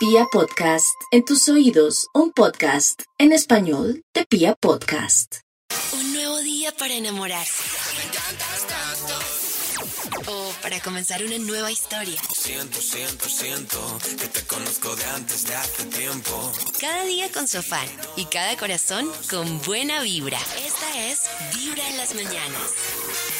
Pia Podcast, en tus oídos, un podcast en español de Pia Podcast. Un nuevo día para enamorarse. O para comenzar una nueva historia. Siento, siento, siento que te conozco de antes de hace tiempo. Cada día con su afán y cada corazón con buena vibra. Esta es Vibra en las mañanas.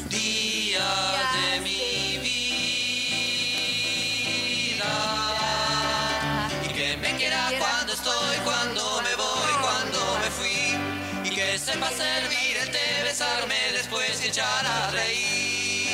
besarme después y echar a reír.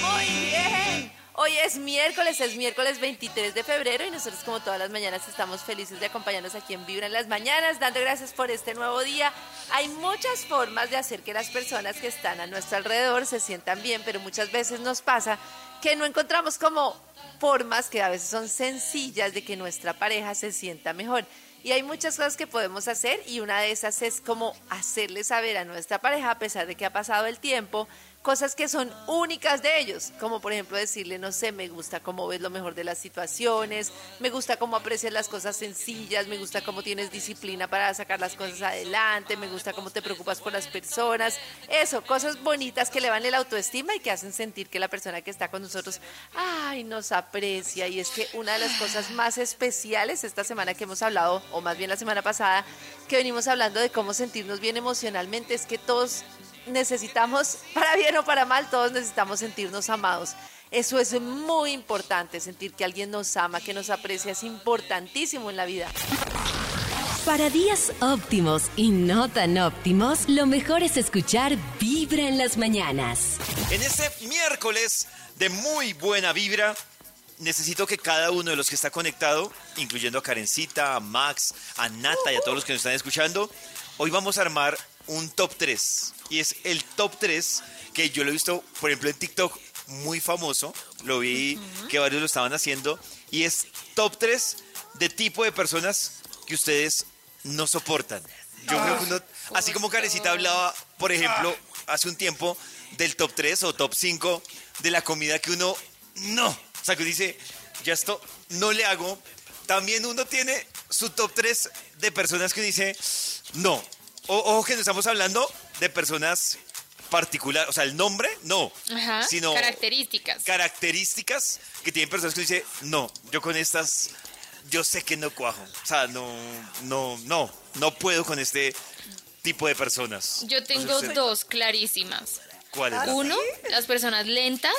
Muy bien. Hoy es miércoles, es miércoles 23 de febrero y nosotros como todas las mañanas estamos felices de acompañarnos aquí en Vibra en las mañanas, dando gracias por este nuevo día. Hay muchas formas de hacer que las personas que están a nuestro alrededor se sientan bien, pero muchas veces nos pasa que no encontramos como formas que a veces son sencillas de que nuestra pareja se sienta mejor. Y hay muchas cosas que podemos hacer y una de esas es como hacerle saber a nuestra pareja, a pesar de que ha pasado el tiempo, cosas que son únicas de ellos, como por ejemplo decirle, no sé, me gusta cómo ves lo mejor de las situaciones, me gusta cómo aprecias las cosas sencillas, me gusta cómo tienes disciplina para sacar las cosas adelante, me gusta cómo te preocupas por las personas, eso, cosas bonitas que le van la autoestima y que hacen sentir que la persona que está con nosotros, ay, nos aprecia. Y es que una de las cosas más especiales esta semana que hemos hablado, o más bien la semana pasada, que venimos hablando de cómo sentirnos bien emocionalmente, es que todos necesitamos, para bien o para mal, todos necesitamos sentirnos amados. Eso es muy importante, sentir que alguien nos ama, que nos aprecia, es importantísimo en la vida. Para días óptimos y no tan óptimos, lo mejor es escuchar Vibra en las mañanas. En este miércoles de muy buena vibra, necesito que cada uno de los que está conectado, incluyendo a Karencita, a Max, a Nata y a todos los que nos están escuchando, hoy vamos a armar un top 3. Y es el top 3 que yo lo he visto, por ejemplo, en TikTok muy famoso. Lo vi que varios lo estaban haciendo. Y es top 3 de tipo de personas que ustedes no soportan. Yo creo que uno, así como Karencita hablaba, por ejemplo, hace un tiempo del top 3 o top 5 de la comida que uno no. O sea, que uno dice, ya esto no le hago. También uno tiene su top 3 de personas que dice, no. O- ojo que no estamos hablando de personas particulares, o sea, el nombre, no. Ajá, sino características. características que tienen personas que dice, no, yo con estas, yo sé que no cuajo. O sea, no, no, no, no puedo con este tipo de personas. Yo tengo No sé dos clarísimas. ¿Cuál es la- Uno, las personas lentas.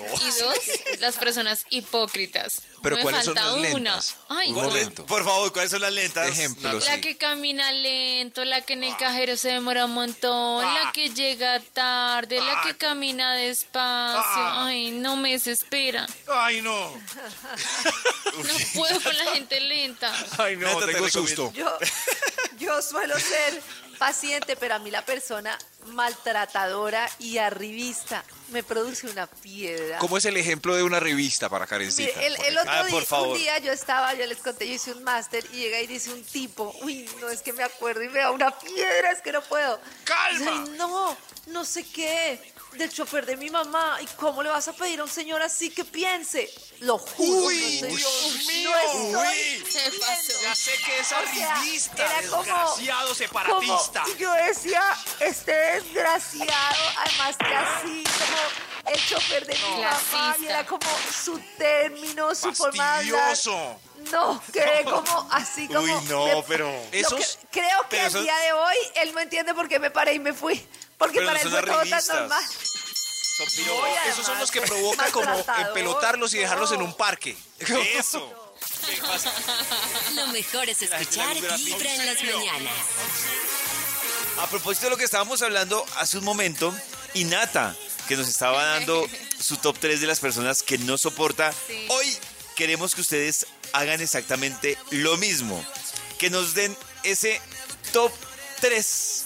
Y dos, las personas hipócritas. Pero Me ¿cuáles son falta las una. lentas? Ay, Un momento. Por favor, ¿cuáles son las lentas? Ejemplos. La sí. que camina lento, la que en el cajero se demora un montón, Ah. la que llega tarde, la que camina despacio. Ah. Ay, no me desespera. Ay, no. No puedo con la gente lenta. Ay, no, Neta, te tengo recomiendo. susto. Yo, yo suelo ser paciente, pero a mí la persona maltratadora y arribista me produce una piedra. ¿Cómo es el ejemplo de una revista para Karencita? El, el otro Ah, día, por favor. un día yo estaba, yo les conté, yo hice un máster y llega y dice un tipo, uy, no es que me acuerdo y me da una piedra, es que no puedo. ¡Calma! Ay, no, no sé qué, del chofer de mi mamá, ¿y cómo le vas a pedir a un señor así que piense? Lo juro, Uy, no Dios mío, no estoy uy. Se pasó. Ya sé que es O sea, arribista, era como- desgraciado como- separatista. y yo decía, este desgraciado, además que así como el chofer de mi mamá, y era como su término, su forma de hablar. No, quedé como así como... Uy, no, me- pero... Esos- que- creo que pero el esos- día de hoy él no entiende por qué me paré y me fui. Porque para no él fue todo tan normal. Son No, esos son los que provoca como empelotarlos y dejarlos en no. un parque. Eso. Lo mejor es escuchar Vibra en las mañanas. A propósito de lo que estábamos hablando hace un momento, y Nata, que nos estaba dando su top 3 de las personas que no soporta, Sí. hoy queremos que ustedes hagan exactamente lo mismo. Que nos den ese top 3.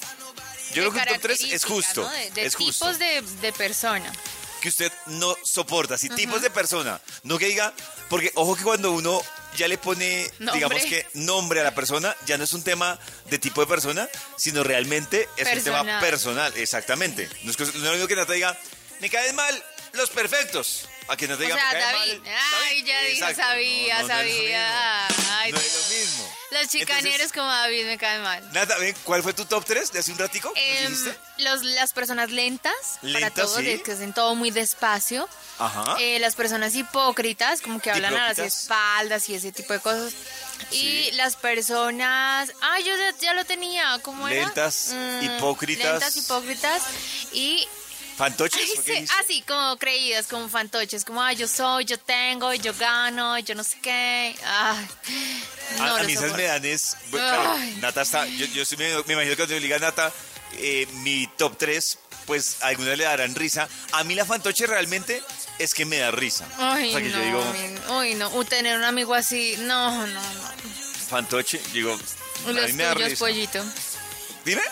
Yo creo que un top 3 es justo. ¿no? De, de es justo. tipos de, de persona. que usted no soporta, si tipos de persona, no que diga, porque ojo que cuando uno ya le pone, Nombre. digamos que nombre a la persona, ya no es un tema de tipo de persona, sino realmente es un tema Personal. exactamente. No es, que- no es lo mismo que Nata diga, me caen mal los perfectos, a que Nata O diga, sea, me cae David. mal. Ay, ya Exacto. sabía, No, no, no es lo sabía. mismo. Ay, No es lo mismo. Los chicaneros Entonces, como David me caen mal. Ven, ¿cuál fue tu top 3 de hace un ratico? ¿Nos Em, los, las personas lentas, para Lentas, todo, sí. que hacen todo muy despacio. Ajá. Eh, las personas hipócritas, como que hablan a las espaldas y ese tipo de cosas. Y las personas. Ah, yo ya, ya lo tenía. ¿Cómo era? Lentas, Mm, hipócritas. Lentas, hipócritas. Y. ¿Fantoches? Ay, así, como creídas, como fantoches. Como, ah, yo soy, yo tengo, yo gano, yo no sé qué. Ay, no a, a mí esas me dan es... bueno, claro, Ay. Nata está... Yo, yo sí me, me imagino que cuando yo le diga a Nata eh, mi top 3, pues a algunas le darán risa. A mí la fantoche realmente es que me da risa. Ay, o sea que no, yo digo, mi- uy, no, tener un amigo así, no, no, no. fantoche, digo, a Los mí me da risa. pollito. Dime.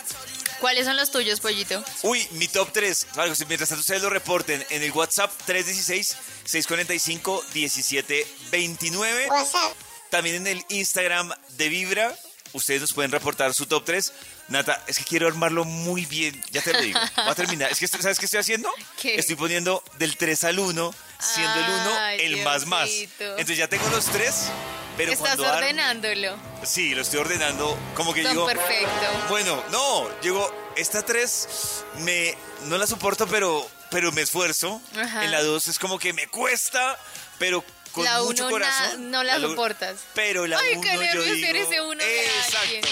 ¿Cuáles son los tuyos, pollito? Uy, mi top 3. Claro, mientras tanto ustedes lo reporten en el WhatsApp 316-645-1729. También en el Instagram de Vibra. Ustedes nos pueden reportar su top 3. Nata, es que quiero armarlo muy bien. Ya te lo digo. Va a terminar. Es que, ¿sabes qué estoy haciendo? ¿Qué? Estoy poniendo del 3 al 1, siendo el 1 Ay, el más más. Diosito. Entonces ya tengo los 3, pero Estás cuando ar- ordenándolo. Sí, lo estoy ordenando como que Tan digo... perfecto. Bueno, no, digo, esta 3 me no la soporto, pero pero me esfuerzo. Ajá. En la 2 es como que me cuesta, pero con La mucho uno na- corazón. no la soportas. Pero la Ay, 1 qué yo nervios digo, ser ese uno de Exacto.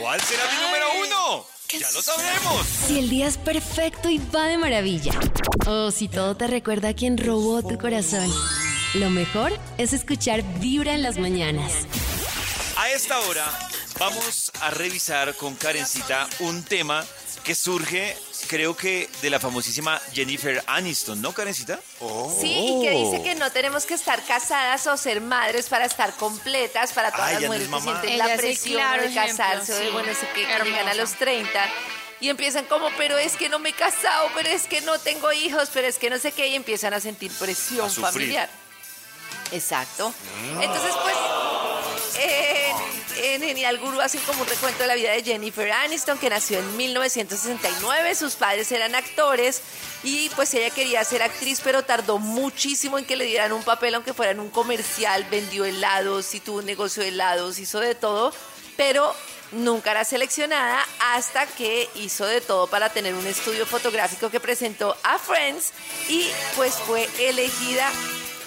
¿Cuál será mi número 1? Ya lo sabremos. Si el día es perfecto y va de maravilla. O si todo te recuerda a quien robó tu corazón. Lo mejor es escuchar Vibra en las mañanas. A esta hora vamos a revisar con Karencita un tema que surge, creo que de la famosísima Jennifer Aniston, ¿no, Karencita? Sí, y que dice Oh. que no tenemos que estar casadas o ser madres para estar completas, para todas Ay, las no mujeres es que sienten Ella la presión claro de ejemplo, casarse, de, sí. bueno, sé que llegan a los 30 y empiezan como, pero es que no me he casado, pero es que no tengo hijos, pero es que no sé qué, y empiezan a sentir presión A familiar. Exacto. Entonces, pues, eh, en Genial Guru hacen como un recuento de la vida de Jennifer Aniston, que nació en 1969. Sus padres eran actores y pues ella quería ser actriz, pero tardó muchísimo en que le dieran un papel, aunque fuera en un comercial. Vendió helados y tuvo un negocio de helados, hizo de todo, pero nunca era seleccionada hasta que hizo de todo para tener un estudio fotográfico que presentó a Friends y pues fue elegida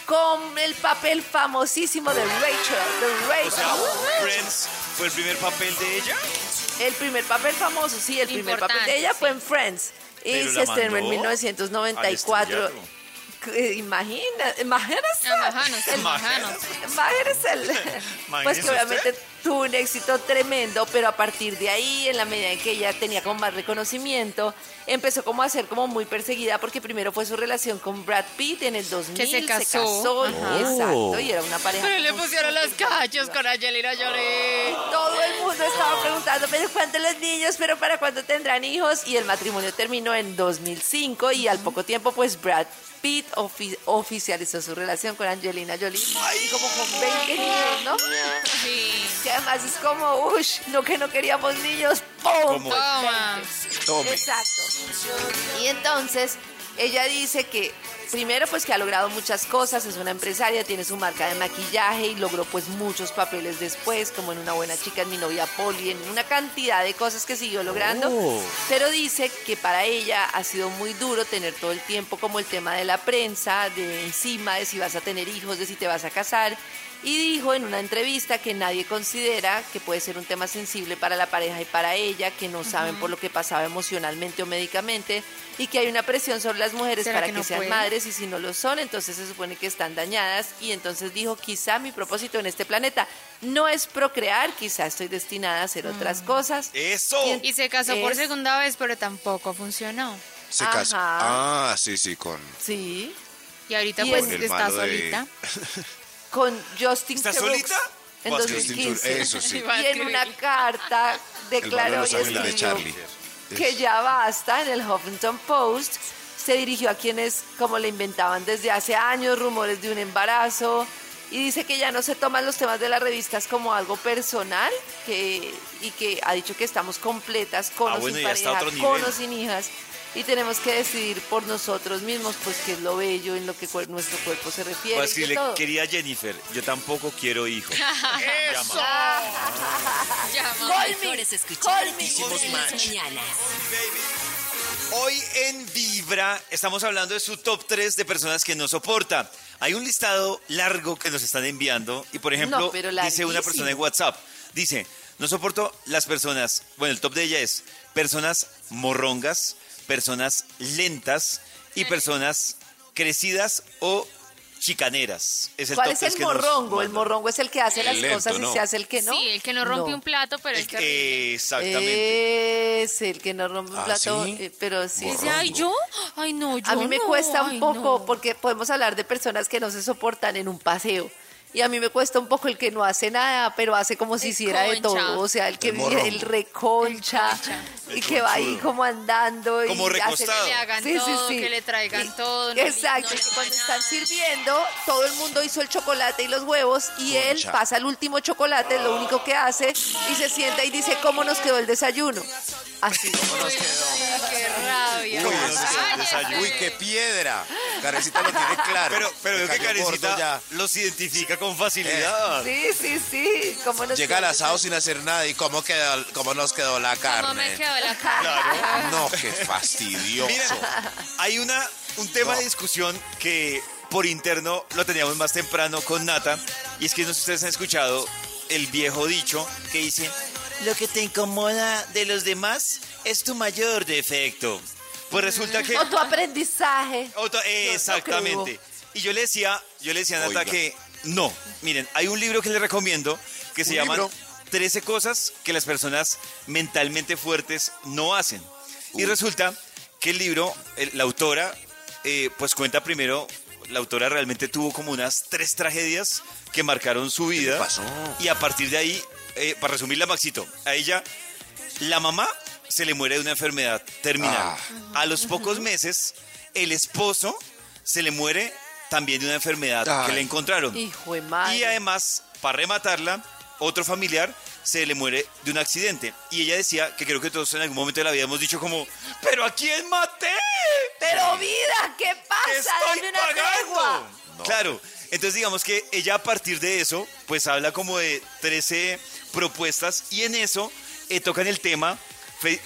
con el papel famosísimo de Rachel, de O Rachel. sea, Friends fue el primer papel de ella. El primer papel famoso, sí, el primer papel de Importante, ella fue sí. en Friends. Y Pero se la estrenó en mandó 1994. al estrellato. Eh, Imagina, imagínese. Imagínese, imagínese. Pues que Imagínese obviamente usted. Tuvo un éxito tremendo, pero a partir de ahí, en la medida en que ella tenía como más reconocimiento, empezó como a ser como muy perseguida porque primero fue su relación con Brad Pitt en el 2000. Que se casó. casó, Ajá. exacto, y era una pareja. Pero le pusieron los cachos con Angelina Jolie. todo el mundo estaba preguntando, pero ¿cuántos los niños? ¿Pero para cuándo tendrán hijos? Y el matrimonio terminó en 2005 y al poco tiempo, pues Brad Pitt ofi- oficializó su relación con Angelina Jolie. Y como con 20 niños, ¿no? Sí. Que además es como, uff, no que no queríamos niños, ¡pum! Como- Toma. Tome. Exacto. Y entonces ella dice que primero pues que ha logrado muchas cosas, es una empresaria, tiene su marca de maquillaje y logró pues muchos papeles después, como en Una buena chica, en Mi novia Polly, en una cantidad de cosas que siguió logrando. Oh. Pero dice que para ella ha sido muy duro tener todo el tiempo como el tema de la prensa, de encima, de si vas a tener hijos, de si te vas a casar. Y dijo en una entrevista que nadie considera que puede ser un tema sensible para la pareja y para ella, que no saben por lo que pasaba emocionalmente o médicamente, y que hay una presión sobre las mujeres ¿Será para que que, no sean puede? madres y si no lo son, entonces se supone que están dañadas y entonces dijo, quizá mi propósito en este planeta no es procrear, quizá estoy destinada a hacer otras Mm. cosas. Eso. Y se casó por Es- segunda vez, pero tampoco funcionó. Se casó. Ah, sí, sí, con. Sí, Y ahorita Y pues el está de- solita. con Justin ¿Está solita? En Vas, Justin 2015. Theroux, eso sí. Y en una carta declaró de y que ya basta en el Huffington Post. Se dirigió a quienes, como le inventaban desde hace años, rumores de un embarazo. Y dice que ya no se toman los temas de las revistas como algo personal que, y que ha dicho que estamos completas con Ah, o bueno, sin pareja, con o sin hijas. Y tenemos que decidir por nosotros mismos, pues qué es lo bello en lo que cuer- nuestro cuerpo se refiere. De escribirle, todo. querida Jennifer, yo tampoco quiero hijos. Llama. Llama. Mejor es escuchar Call me. En las mañanas. Hoy en Vibra estamos hablando de su top 3 de personas que no soporta. Hay un listado largo que nos están enviando y por ejemplo No, dice una persona en WhatsApp, dice, no soporto las personas, bueno, el top de ella es personas morrongas, personas lentas y personas crecidas o chicaneras. Es el ¿Cuál es el que nos morrongo? El morrongo es el que hace El las lento, cosas ¿no? y se hace el que no. Sí, el que no rompe No. un plato, pero El es que- exactamente. Es el que no rompe un ¿Ah, plato, sí? eh, pero sí. Dice, ay, ¿yo? Ay, no, yo A mí me no, cuesta un ay, poco, no. porque podemos hablar de personas que no se soportan en un paseo. Y a mí me cuesta un poco el que no hace nada, pero hace como si El hiciera de todo. O sea, el que El el reconcha, El y que va ahí como andando. y Como hace- recostado. Que le hagan Sí, sí, todo, sí. que le traigan Y- todo. no Exacto, no que cuando están sirviendo, todo el mundo hizo el chocolate y los huevos y él pasa el último chocolate, lo único que hace, y se sienta y dice, ¿cómo nos quedó el desayuno? Así. ¿Cómo nos quedó Cállese. desayuno? Uy, qué piedra. Carecita lo tiene claro. Pero, pero veo que ya. los identifica con facilidad. Sí, sí, sí. ¿Cómo nos Llega al asado sin hacer nada. ¿Y cómo, quedó, cómo nos quedó la ¿Cómo me carne? quedó la carne? No, qué fastidioso. Hay una, un tema No. de discusión que por interno lo teníamos más temprano con Nata, y es que no sé si ustedes han escuchado el viejo dicho que dice, lo que te incomoda de los demás es tu mayor defecto. Pues resulta que... O tu aprendizaje. Exactamente. Y yo le decía, yo le decía a Nata Oiga. que no. Miren, hay un libro que le recomiendo que se ¿Un llama libro? 13 cosas que las personas mentalmente fuertes no hacen. Y resulta que el libro, el- la autora, eh, pues cuenta primero, la autora realmente tuvo como unas tres tragedias que marcaron su vida. le pasó? Y a partir de ahí, eh, para resumirla, Maxito, a ella, la mamá se le muere de una enfermedad terminal. Ah. A los pocos meses, el esposo se le muere también de una enfermedad que le encontraron. Hijo de madre. Y además, para rematarla, otro familiar se le muere de un accidente. Y ella decía que creo que todos en algún momento de la vida hemos dicho como, ¿pero a quién maté? Pero vida, ¿qué ¿Qué pasa? estoy Dame una pagando? Claro, entonces digamos que ella a partir de eso, pues habla como de 13 propuestas y en eso eh, tocan el tema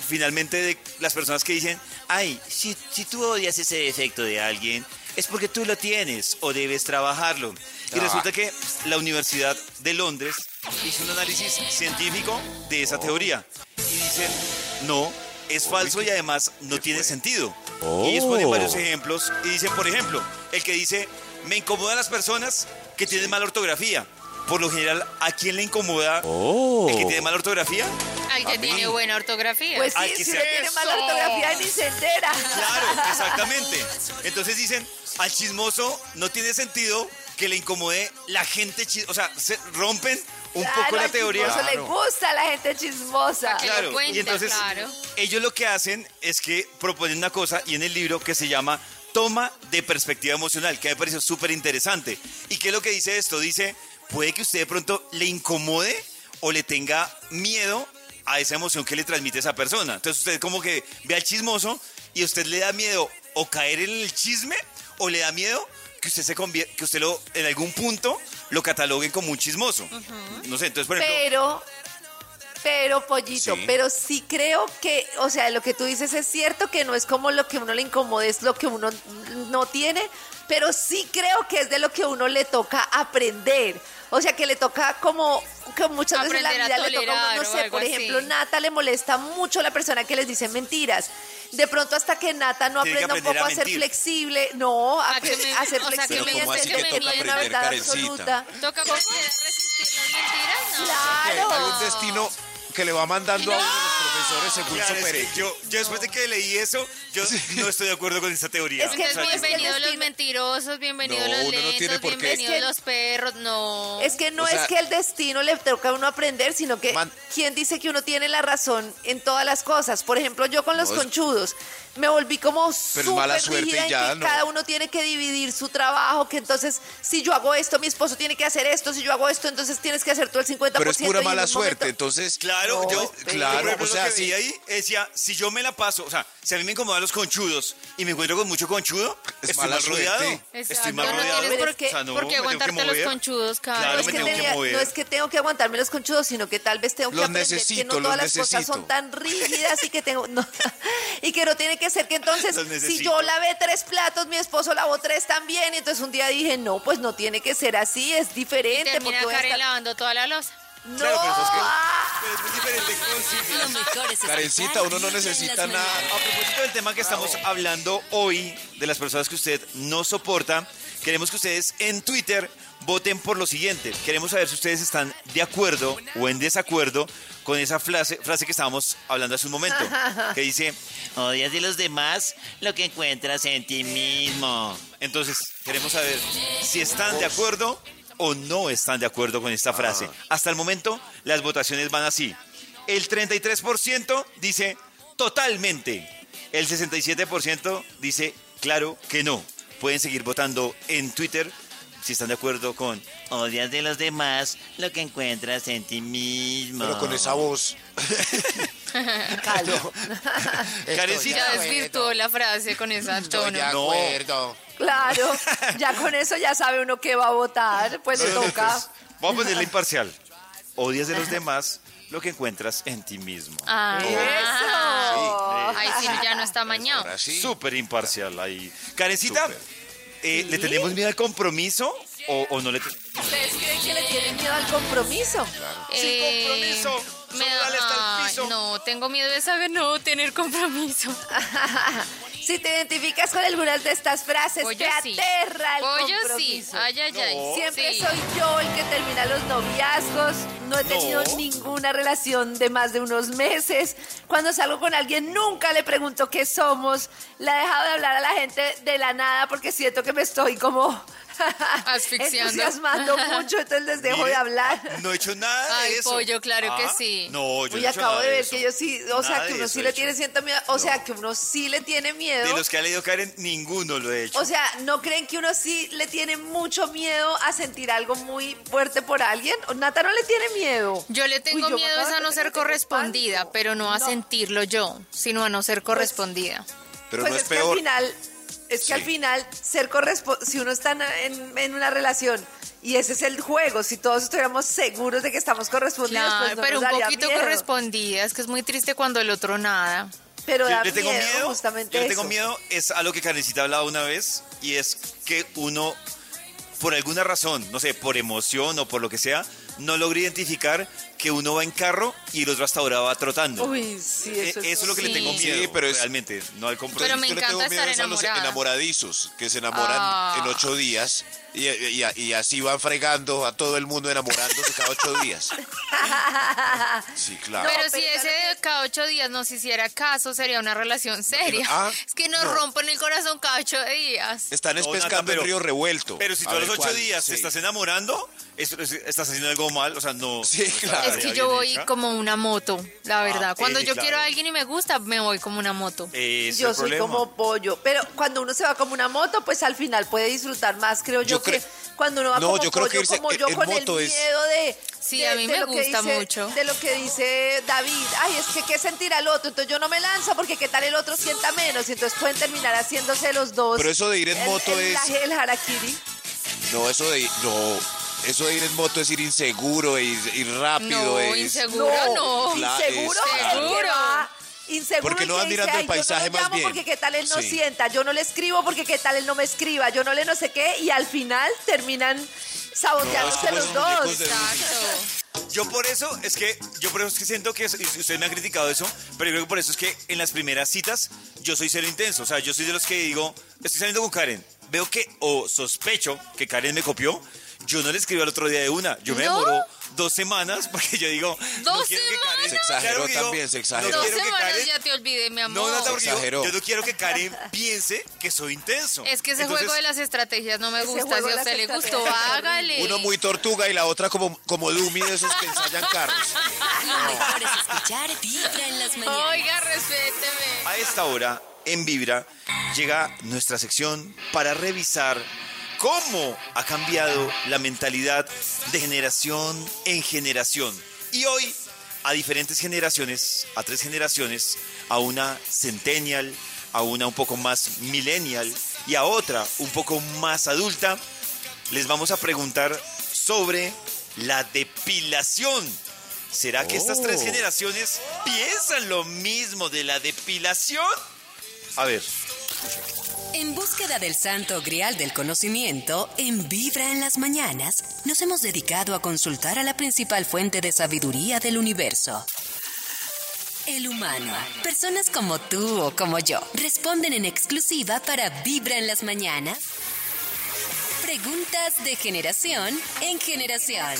finalmente de las personas que dicen, ay, si, si tú odias ese defecto de alguien, es porque tú lo tienes o debes trabajarlo. Y Ah. resulta que la Universidad de Londres hizo un análisis científico de esa teoría y dicen, no, es falso y además no tiene sentido. Y ellos ponen varios ejemplos y dicen, por ejemplo, el que dice, me incomodan las personas que tienen mala ortografía. Por lo general, ¿a quién le incomoda el que tiene mala ortografía? Al que tiene buena ortografía. Pues sí, ¿qué si uno tiene eso? mala ortografía ni se entera. Claro, exactamente. Entonces dicen, al chismoso no tiene sentido que le incomode la gente chismosa. O sea, se rompen un Claro, poco la al teoría. chismoso le gusta a la gente chismosa. Claro, cuente, y entonces claro. ellos lo que hacen es que proponen una cosa y en el libro que se llama Toma de Perspectiva Emocional, que me pareció súper interesante. ¿Y qué es lo que dice esto? Dice, puede que usted de pronto le incomode o le tenga miedo a esa emoción que le transmite esa persona. Entonces usted como que ve al chismoso y usted le da miedo o caer en el chisme o le da miedo que usted se convier- que usted lo en algún punto lo cataloguen como un chismoso. No sé, entonces por ejemplo, Pero, pero, pollito, Sí. pero sí creo que, o sea, lo que tú dices es cierto que no es como lo que uno le incomode, es lo que uno no tiene, pero sí creo que es de lo que uno le toca aprender. O sea, que le toca como que muchas veces en la a vida le toca, a no sé, por así. ejemplo, Nata le molesta mucho la persona que les dice mentiras. De pronto hasta que Nata no Tiene aprenda un poco a a ser flexible, no, a, A que pre- me- a ser o sea, que flexible me y ¿Cómo así entender que no hay una aprender, verdad absoluta. ¿Toca a resistir las mentiras? No. Claro. Hay un destino que le va mandando a uno profesores según Claro, su es que pereza. yo, yo después de que leí eso, yo no estoy de acuerdo con esa teoría. Es que O sea, es que bienvenidos los mentirosos, bienvenidos No, los uno no lentos, bienvenidos Es que- los perros, no. Es que no O sea- es que el destino le toca a uno aprender, sino que Man- quien dice que uno tiene la razón en todas las cosas. Por ejemplo, yo con los No, conchudos me volví como súper suerte rígida en ya, que ¿no? cada uno tiene que dividir su trabajo, que entonces si yo hago esto, mi esposo tiene que hacer esto, si yo hago esto, entonces tienes que hacer tú el 50%. Pero es pura mala suerte, momento- entonces... Claro, No, yo. Claro, o sea, que veía ahí decía, si yo me la paso, o sea, si a mí me incomodan los conchudos y me encuentro con mucho conchudo, Es estoy mal rodeado. Exacto, Estoy mal no rodeado. tienes por Pero qué, es que- O sea, no, que aguantarte los conchudos, Claro, Karen. No es, me que tengo que mover. no es que tengo que aguantarme los conchudos, sino que tal vez tengo que Los aprender que no todas las cosas son tan rígidas y que tengo no, y que no tiene que ser que entonces si yo lavé tres platos, mi esposo lavó tres también, y entonces un día dije, no, pues no tiene que ser así, es Y diferente. termina porque voy a estar- lavando toda la losa. No, Claro, pero eso es que- Pero es muy diferente Karencita, uno no necesita nada. A propósito del tema que estamos hablando hoy, de las personas que usted no soporta, queremos que ustedes en Twitter voten por lo siguiente. Queremos saber si ustedes están de acuerdo o en desacuerdo con esa frase, frase que estábamos hablando hace un momento, que dice, odias de los demás lo que encuentras en ti mismo. Entonces, queremos saber si están de acuerdo o no están de acuerdo con esta frase. Hasta el momento, las votaciones van así. El 33% dice totalmente. El 67% dice claro que no. Pueden seguir votando en Twitter si están de acuerdo con odias de los demás lo que encuentras en ti mismo. Pero con esa voz. calma. Karencita. Ya desvirtuó la frase con esa tono. de acuerdo. Claro, ya con eso ya sabe uno que va a votar, pues le toca. Vamos a ponerle imparcial. Odias de los demás lo que encuentras en ti mismo. Ah, Eso. Ahí sí ya no está mañado. Súper imparcial ahí. Karencita, eh, ¿le tenemos miedo al compromiso o, o no le tenemos? ¿Ustedes creen que le tienen miedo al compromiso? Sin compromiso, me da- dale hasta el ay, piso. No, tengo miedo de saber no tener compromiso. Si te identificas con algunas de estas frases, Pollo te sí. aterra el Pollo sí. compromiso. Ay, ay, ay. No. Siempre Sí. soy yo el que termina los noviazgos. No he tenido No. ninguna relación de más de unos meses. Cuando salgo con alguien nunca le pregunto qué somos. La he dejado de hablar a la gente de la nada porque siento que me estoy como Asfixiando. entusiasmando mucho, entonces les dejo Mire, de hablar. No he hecho nada de Ay, eso. pollo, claro que Ah, sí. No, yo Uy, no he hecho acabo nada de ver eso. que yo sí, o sea, Nada que de uno sí he le hecho. tiene cierto miedo, o sea, que uno sí le tiene miedo. De los que ha leído Karen, ninguno lo he hecho. O sea, ¿no creen que uno sí le tiene mucho miedo a sentir algo muy fuerte por alguien? ¿O Nata no le tiene miedo. Yo le tengo Uy, yo me miedo es a no ser correspondida, pero no a No. sentirlo yo, sino a no ser correspondida. Pero pues no es, es que al final, es que al final ser correspo- si uno está en, en una relación y ese es el juego, si todos estuviéramos seguros de que estamos correspondidos, Claro, pues no pero nos un daría poquito miedo. correspondida, es que es muy triste cuando el otro nada. Pero Yo da le tengo miedo, miedo, justamente yo le tengo miedo, es a lo que Karencita hablaba una vez, y es que uno, por alguna razón, no sé, por emoción o por lo que sea, no logra identificar que uno va en carro y el otro hasta ahora va trotando. Uy, sí, Eh, eso, eso es lo que le tengo Sí, miedo, pero es- realmente, no al compromiso. Pero me Yo le encanta tengo miedo estar es a los enamoradizos, que se enamoran Ah. en ocho días y, y- y así van fregando a todo el mundo enamorándose cada ocho días. Sí, claro. pero pero si ese de cada ocho días nos hiciera caso, sería una relación seria. Ah, es que nos no. rompen el corazón cada ocho días. Están es No, pescando pero- el río revuelto. Pero si tú a ver los ocho cuál- días sí. te estás enamorando, es- es- estás haciendo algo mal, o sea, no... Sí, claro. Es que yo voy hecha. como una moto, la verdad. Ah, Cuando eh, yo claro. quiero a alguien y me gusta, me voy como una moto. Es Yo el soy problema. como pollo, pero cuando uno se va como una moto, pues al final puede disfrutar más, creo yo, Yo que cre- cuando uno va No, como yo creo que pollo, irse como yo en con moto el es- miedo de... Sí, de- a mí me lo que gusta dice- mucho. De lo que dice David, ay, es que qué sentir al otro, entonces yo no me lanzo porque qué tal el otro sienta menos, y entonces pueden terminar haciéndose los dos. Pero eso de ir en el- moto el, es- El, harakiri. No, eso de ir, no, eso de ir en moto es ir inseguro, ir, ir rápido. No, es- inseguro no. Cla- Inseguro, es- Seguro. inseguro Porque no van mirando dice, el "Ay, paisaje yo no lo más llamo bien". porque qué tal él no Sí. sienta, yo no le escribo porque qué tal él no me escriba, yo no le no sé qué y al final terminan saboteándose como los esos dos. Exacto. Yo por eso es que, yo por eso es que siento que, y ustedes me han criticado eso, pero yo creo que por eso es que en las primeras citas yo soy cero intenso. O sea, yo soy de los que digo, estoy saliendo con Karen, veo que, o sospecho que Karen me copió, yo no le escribo al otro día de una. Yo me ¿No? demoro dos semanas porque yo digo, no ¿Dos quiero que Karen... Se exageró Claro que digo, también, se exageró. No Dos semanas Karen... ya te olvidé, mi amor. No, Nata, porque yo, exageró. yo no quiero que Karen piense que soy intenso. Es que ese Entonces, juego de las estrategias no me gusta. Si a usted le gustó, hágale. Uno muy tortuga y la otra como, como Dumi de esos que ensayan carros. Lo mejor es escuchar Vibra en las mañanas. Oiga, respéteme. A esta hora, en Vibra, llega nuestra sección para revisar cómo ha cambiado la mentalidad de generación en generación. Y hoy, a diferentes generaciones, a tres generaciones, a una centennial, a una un poco más millennial y a otra un poco más adulta, les vamos a preguntar sobre la depilación. ¿Será que estas tres Oh. generaciones piensan lo mismo de la depilación? A ver, En búsqueda del santo grial del conocimiento, en Vibra en las mañanas, nos hemos dedicado a consultar a la principal fuente de sabiduría del universo. El humano. Personas como tú o como yo responden en exclusiva para Vibra en las mañanas. Preguntas de generación en generación.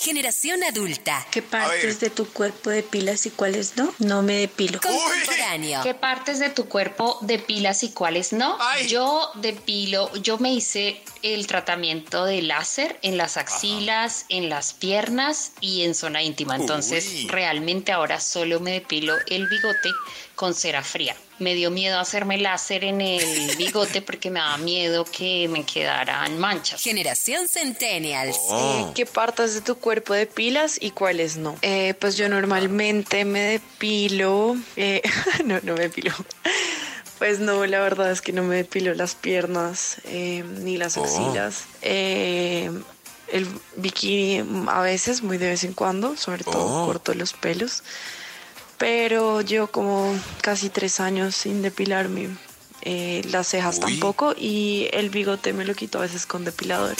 Generación adulta. ¿Qué partes de tu cuerpo depilas y cuáles no? No me depilo. Contemporáneo. ¿Qué partes de tu cuerpo depilas y cuáles no? Ay. Yo depilo, yo me hice el tratamiento de láser en las axilas, en las piernas y en zona íntima. Entonces, Uy. realmente ahora solo me depilo el bigote con cera fría. Me dio miedo hacerme láser en el bigote porque me daba miedo que me quedaran manchas. Generación Centennials. Oh. ¿Qué partes de tu cuerpo depilas y cuáles no? Eh, pues yo normalmente me depilo. eh, no, no me depilo. Pues no, la verdad es que no me depilo las piernas eh, ni las Oh. axilas. Eh, el bikini a veces, muy de vez en cuando, sobre todo Oh. corto los pelos. Pero yo como casi tres años sin depilarme. eh, las cejas Uy. tampoco y el bigote me lo quito a veces con depilador.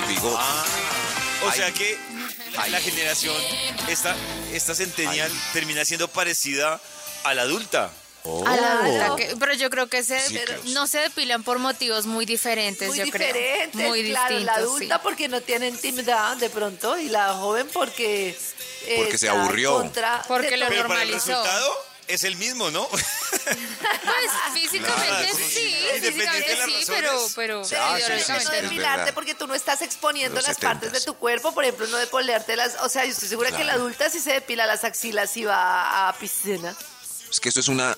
El bigote. o Ay. sea que la, la generación, esta, esta centennial termina siendo parecida a la adulta. A la Oh. que- pero yo creo que se, Sí, no se depilan por motivos muy diferentes, Muy yo diferentes, creo. Muy claro, distintos. la adulta sí. porque no tiene intimidad de pronto y la joven porque... eh, Porque se aburrió. contra Porque de lo. Pero para el normalizó. resultado es el mismo, ¿no? Pues físicamente Claro, sí, de físicamente sí, razones. pero, pero Ah, sí, sí, ideológicamente sí, no depilarte porque tú no estás exponiendo Los las partes de 70s. tu cuerpo, por ejemplo, no depolerte las, o sea, yo estoy segura que la adulta sí se depila las axilas y va a piscina. Es que eso es una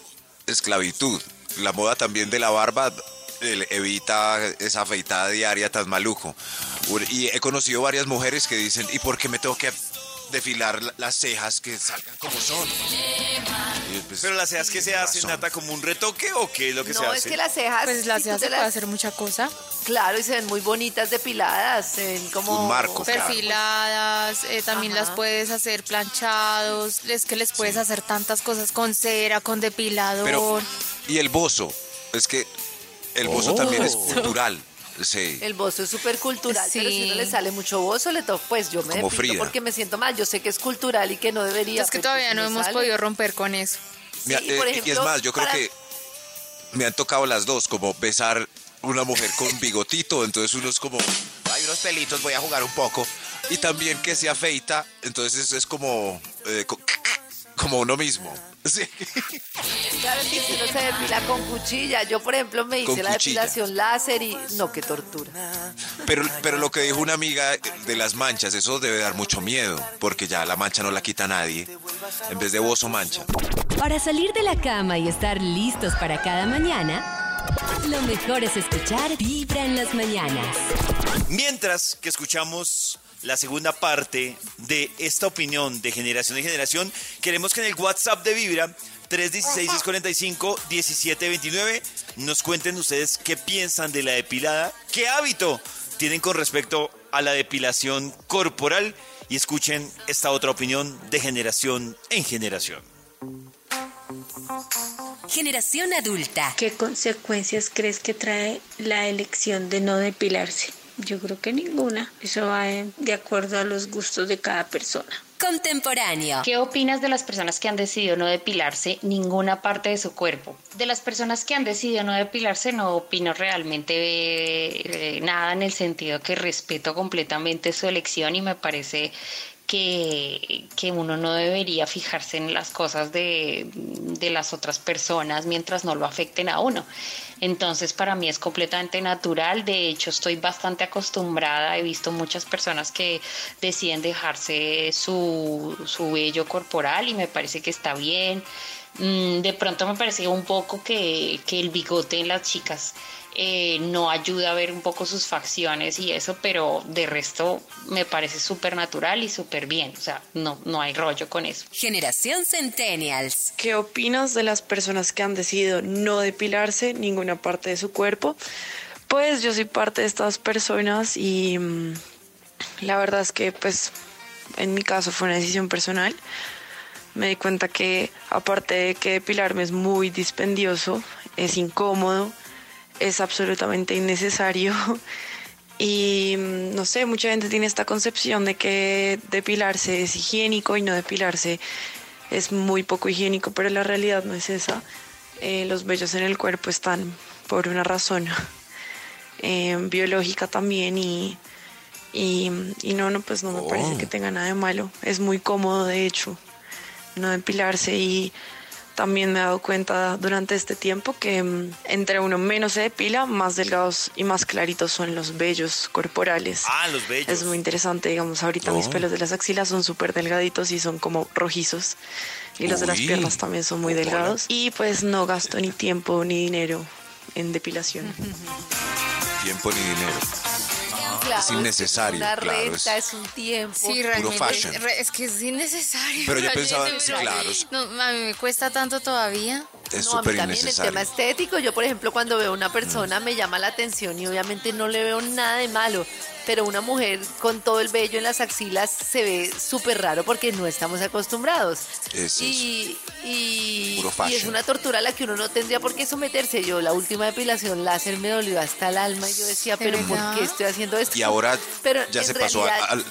esclavitud. La moda también de la barba evita esa afeitada diaria tan maluco. Y he conocido varias mujeres que dicen, ¿y por qué me tengo que defilar la- las cejas que salgan como son? Pues, Pero las cejas que se hacen, razón. Nata, como un retoque o qué es lo que se No, hace? es que las cejas, Pues las cejas se puede hacer mucha cosa. claro, y se ven muy bonitas depiladas, se ven como Un marco, claro. Perfiladas, eh, también Ajá. las puedes hacer planchados, es que les puedes hacer tantas cosas con cera, con depilador. Pero, y el bozo, es que el bozo Oh. también es cultural. Sí. El bozo es súper cultural, pero si Sí. no le sale mucho bozo, le toca, pues yo me Como Frida. porque me siento mal. Yo sé que es cultural y que no debería. es que todavía pues no hemos sale. podido romper con eso. Mira, Sí, y por eh, y es más, yo creo para- que me han tocado las dos, como besar una mujer con bigotito, entonces uno es como, hay unos pelitos, voy a jugar un poco. Y también que se afeita, entonces es como, eh, como uno mismo. Sí. Claro, que si no se depila con cuchilla. Yo, por ejemplo, me hice la depilación láser y no, qué tortura. Pero, pero lo que dijo una amiga de las manchas, eso debe dar mucho miedo, porque ya la mancha no la quita nadie. En vez de bozo mancha. Para salir de la cama y estar listos para cada mañana, lo mejor es escuchar Vibra en las mañanas. Mientras que escuchamos la segunda parte de esta opinión de generación en generación, queremos que en el WhatsApp de Vibra 316-645-1729 nos cuenten ustedes qué piensan de la depilada, qué hábito tienen con respecto a la depilación corporal y escuchen esta otra opinión de generación en generación. Generación adulta. ¿Qué consecuencias crees que trae la elección de no depilarse? Yo creo que ninguna. Eso va de acuerdo a los gustos de cada persona. Contemporáneo. ¿Qué opinas de las personas que han decidido no depilarse ninguna parte de su cuerpo? De las personas que han decidido no depilarse no opino realmente eh, nada en el sentido que respeto completamente su elección y me parece que, que uno no debería fijarse en las cosas de, de las otras personas mientras no lo afecten a uno. Entonces para mí es completamente natural, de hecho estoy bastante acostumbrada, he visto muchas personas que deciden dejarse su, su vello corporal y me parece que está bien. Mm, De pronto me parece un poco que, que el bigote en las chicas eh, no ayuda a ver un poco sus facciones y eso, pero de resto me parece súper natural y súper bien, o sea, no, no hay rollo con eso. Generación Centennials. ¿Qué opinas de las personas que han decidido no depilarse ninguna parte de su cuerpo? Pues yo soy parte de estas personas y mm, la verdad es que pues en mi caso fue una decisión personal. Me di cuenta que aparte de que depilarme es muy dispendioso, es incómodo, es absolutamente innecesario y mm, no sé, mucha gente tiene esta concepción de que depilarse es higiénico y no depilarse es muy poco higiénico, pero la realidad no es esa. Eh, los vellos en el cuerpo están por una razón eh, biológica también y, y, y no, no, pues no me parece Oh. que tenga nada de malo. Es muy cómodo, de hecho, no depilarse y también me he dado cuenta durante este tiempo que mm, entre uno menos se depila, más delgados y más claritos son los vellos corporales. Ah, los bellos. Es muy interesante, digamos, ahorita mis Oh. pelos de las axilas son súper delgaditos y son como rojizos. Y los de las piernas también son muy delgados. Y pues no gasto ni tiempo ni dinero en depilación. Tiempo ni dinero. Claro, es innecesario, Una claro, renta, es- es un tiempo. Sí, fashion. Es, que es innecesario. Pero yo pensaba- pero- sí, claro, No, a mí me cuesta tanto todavía. Es No, a mí súper también el tema estético. Yo, por ejemplo, cuando veo a una persona me llama la atención y obviamente no le veo nada de malo. Pero una mujer con todo el vello en las axilas se ve súper raro porque no estamos acostumbrados. Es y, y, es una tortura a la que uno no tendría por qué someterse. Yo, la última depilación láser me dolió hasta el alma y yo decía, ¿De pero verdad? ¿por qué estoy haciendo esto? Y ahora Pero ya se pasó a, realidad-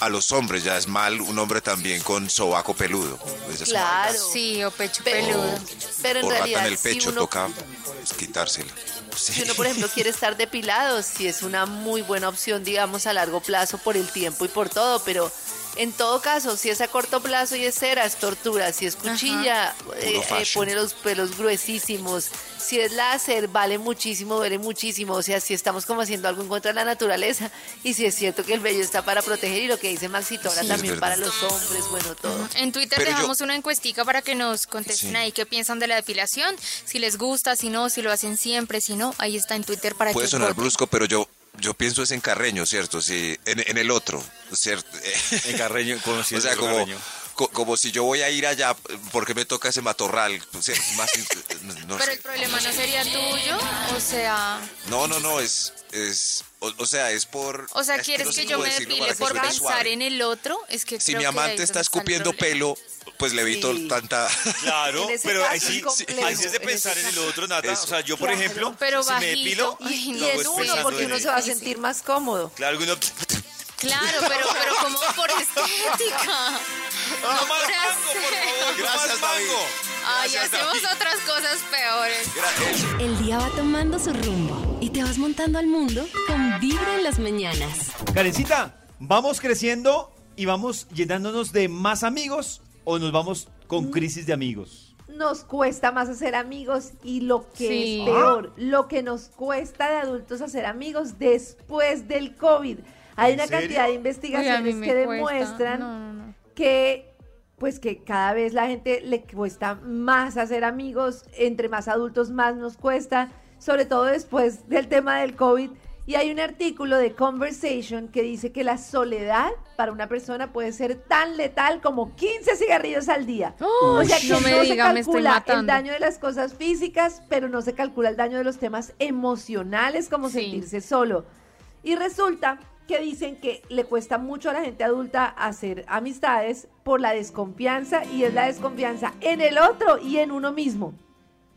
a- a los hombres, ya es mal un hombre también con sobaco peludo. Pues. Claro. Sí, o pecho Pero- peludo. Pero en o rata realidad, en el si pecho, uno toca pues, quitársela. Sí. Si uno, por ejemplo, quiere estar depilado, sí es una muy buena opción, digamos, a largo plazo por el tiempo y por todo, pero en todo caso, si es a corto plazo y es cera, es tortura. Si es cuchilla, eh, eh, pone los pelos gruesísimos. Si es láser, vale muchísimo, duele muchísimo. O sea, si estamos como haciendo algo en contra de la naturaleza y si es cierto que el vello está para proteger y lo que dice Maxito ahora Sí. también para los hombres, bueno, todo. En Twitter Pero yo- dejamos una encuestica para que nos contesten Sí. ahí qué piensan de la depilación, si les gusta, si no, si lo hacen siempre, si no, ahí está en Twitter para Puede que sonar voten. brusco, pero yo, yo pienso es en Carreño, ¿cierto? Sí, en, en el otro, ¿cierto? En Carreño, o sea, como, Carreño. co- como si yo voy a ir allá porque me toca ese matorral. pues, sí, más, no, Pero sé. el problema no sería tuyo, o sea, no, no, no, es, es o, o sea, es por... o sea, es ¿quieres no sé que yo me depile por pensar suave. en el otro? Es que Si creo mi amante es está escupiendo pelo, pues le evito Sí. tanta... Claro, En pero ahí sí, ahí sí es de En pensar ese en el otro, Nata. Eso. O sea, yo, por Claro. ejemplo, Pero si me bajito, depilo, ay, Y lo hago en es uno, porque en uno se va a sentir más cómodo. Claro, que uno... Claro, pero, pero como por estética. ¡No más por mango, por favor! ¡No Gracias, más David. mango! Ay, Gracias, hacemos David. otras cosas peores. El día va tomando su rumbo y te vas montando al mundo con Vibra en las mañanas. Karencita, ¿vamos creciendo y vamos llenándonos de más amigos o nos vamos con crisis de amigos? nos cuesta más hacer amigos y lo que Sí. es peor, lo que nos cuesta de adultos hacer amigos después del COVID. Hay ¿En una serio? cantidad de investigaciones que demuestran No, no, no. que pues que cada vez la gente le cuesta más hacer amigos, entre más adultos más nos cuesta, sobre todo después del tema del COVID. Y hay un artículo de Conversation que dice que la soledad para una persona puede ser tan letal como 15 cigarrillos al día. o sea que no me se diga, calcula el daño de las cosas físicas, pero no se calcula el daño de los temas emocionales como Sí. sentirse solo. Y resulta que dicen que le cuesta mucho a la gente adulta hacer amistades por la desconfianza y es la desconfianza en el otro y en uno mismo.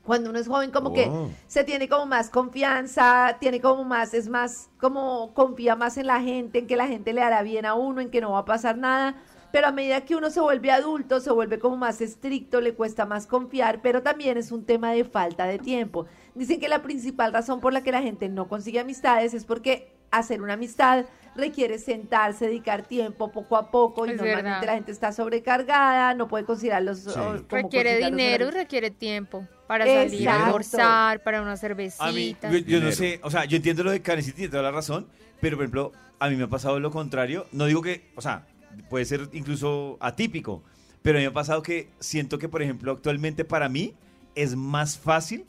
Cuando uno es joven como que Oh. se tiene como más confianza, tiene como más, es más, como confía más en la gente, en que la gente le hará bien a uno, en que no va a pasar nada. Pero a medida que uno se vuelve adulto, se vuelve como más estricto, le cuesta más confiar, pero también es un tema de falta de tiempo. Dicen que la principal razón por la que la gente no consigue amistades es porque hacer una amistad requiere sentarse, dedicar tiempo poco a poco y Es normalmente verdad. la gente está sobrecargada, no puede considerar los... Sí. o- como Requiere dinero y requiere tiempo para salir a almorzar, para una A mí, cervecita. yo, yo no sé, o sea, yo entiendo lo de Karencita y tiene toda la razón, pero por ejemplo, a mí me ha pasado lo contrario. No digo que, o sea, puede ser incluso atípico, pero a mí me ha pasado que siento que, por ejemplo, actualmente para mí es más fácil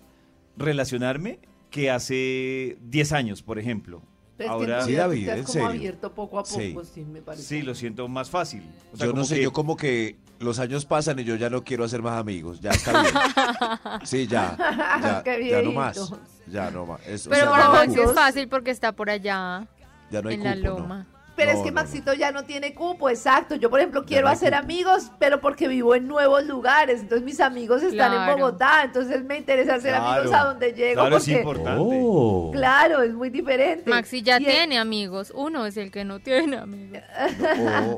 relacionarme que hace 10 años, por ejemplo. Pero es que en Ahora, Sí, David, estás en como serio. abierto poco a poco, Sí. sí, me parece. sí, lo siento más fácil. O sea, yo no sé, que- yo como que los años pasan y yo ya no quiero hacer más amigos. Ya está bien. Sí, ya. Ya, Qué ya no más. Ya no más. Es- o Pero sea, para no es fácil porque está por allá, Ya no hay en la ¿no? Pero No, es que no, no. Maxito ya no tiene cupo, exacto. Yo, por ejemplo, quiero hacer cupo. amigos, pero porque vivo en nuevos lugares. Entonces mis amigos están Claro. en Bogotá. Entonces me interesa hacer Claro. amigos a donde llego. Claro, es porque, importante. Oh. claro, es muy diferente. Maxi ya Y es- tiene amigos, uno es el que no tiene amigos. Oh.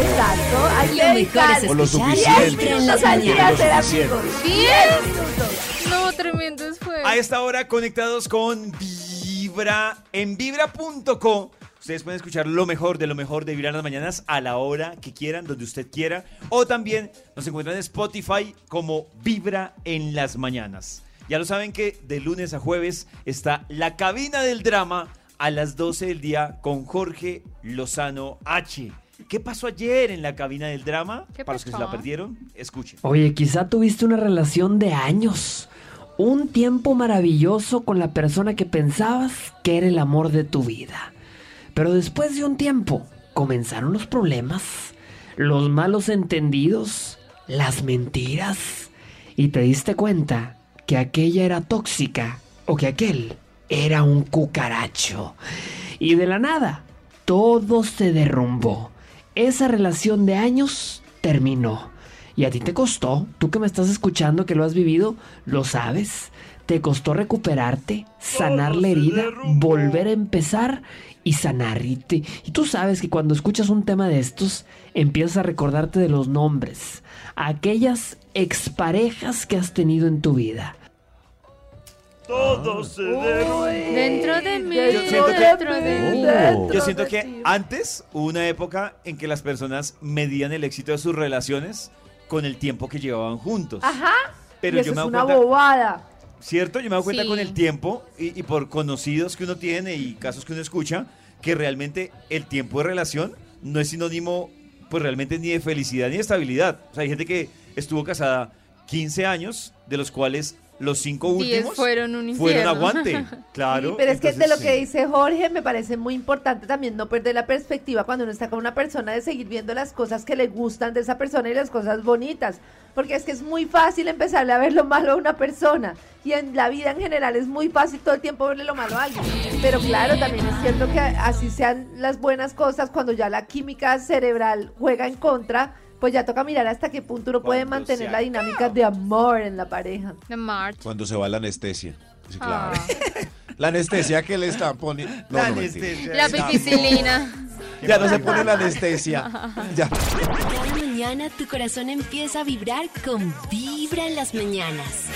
Exacto. Hay que dedicar es O lo escuchar suficiente. Vibra en las minutos al día a suficiente. amigos. ¡Bien! minutos. No, tremendo esfuerzo. A esta hora conectados con Vibra en vibra.co. Ustedes pueden escuchar lo mejor de lo mejor de Vibra en las mañanas a la hora que quieran, donde usted quiera. O también nos encuentran en Spotify como Vibra en las mañanas. Ya lo saben que de lunes a jueves está la cabina del drama a las 12 del día con Jorge Lozano H. ¿Qué pasó ayer en la cabina del drama? ¿Qué Para los que se la perdieron, escuchen. Oye, quizá tuviste una relación de años. Un tiempo maravilloso con la persona que pensabas que era el amor de tu vida. Pero después de un tiempo comenzaron los problemas, los malos entendidos, las mentiras. Y te diste cuenta que aquella era tóxica o que aquel era un cucaracho. Y de la nada, todo se derrumbó. Esa relación de años terminó. Y a ti te costó, tú que me estás escuchando, que lo has vivido, lo sabes. Te costó recuperarte, sanar la herida, volver a empezar y sanar. Y, tú sabes que cuando escuchas un tema de estos, empiezas a recordarte de los nombres, aquellas exparejas que has tenido en tu vida. Todo se Dentro de mí, Yo siento que- dentro de mí. Dentro Yo siento de que ti. antes hubo una época en que las personas medían el éxito de sus relaciones con el tiempo que llevaban juntos. Ajá. Pero y yo eso me es una cuenta, bobada. ¿Cierto? Yo me he dado cuenta Sí. con el tiempo y, y por conocidos que uno tiene y casos que uno escucha, que realmente el tiempo de relación no es sinónimo, pues realmente ni de felicidad ni de estabilidad. O sea, hay gente que estuvo casada 15 años, de los cuales los cinco últimos fueron un fueron aguante. Claro. Sí, pero es que de lo que dice Jorge me parece muy importante también no perder la perspectiva cuando uno está con una persona de seguir viendo las cosas que le gustan de esa persona y las cosas bonitas. Porque es que es muy fácil empezarle a ver lo malo a una persona. Y en la vida en general es muy fácil todo el tiempo verle lo malo a alguien. Pero claro, también es cierto que así sean las buenas cosas, cuando ya la química cerebral juega en contra, pues ya toca mirar hasta qué punto uno puede mantener la dinámica de amor en la pareja. The March. Cuando se va la anestesia. Sí, claro. Ah. La anestesia que le están poniendo. No, La no, anestesia. La pipicilina. Ya no se pone la anestesia. Ya. Cada mañana tu corazón empieza a vibrar con Vibra en las mañanas.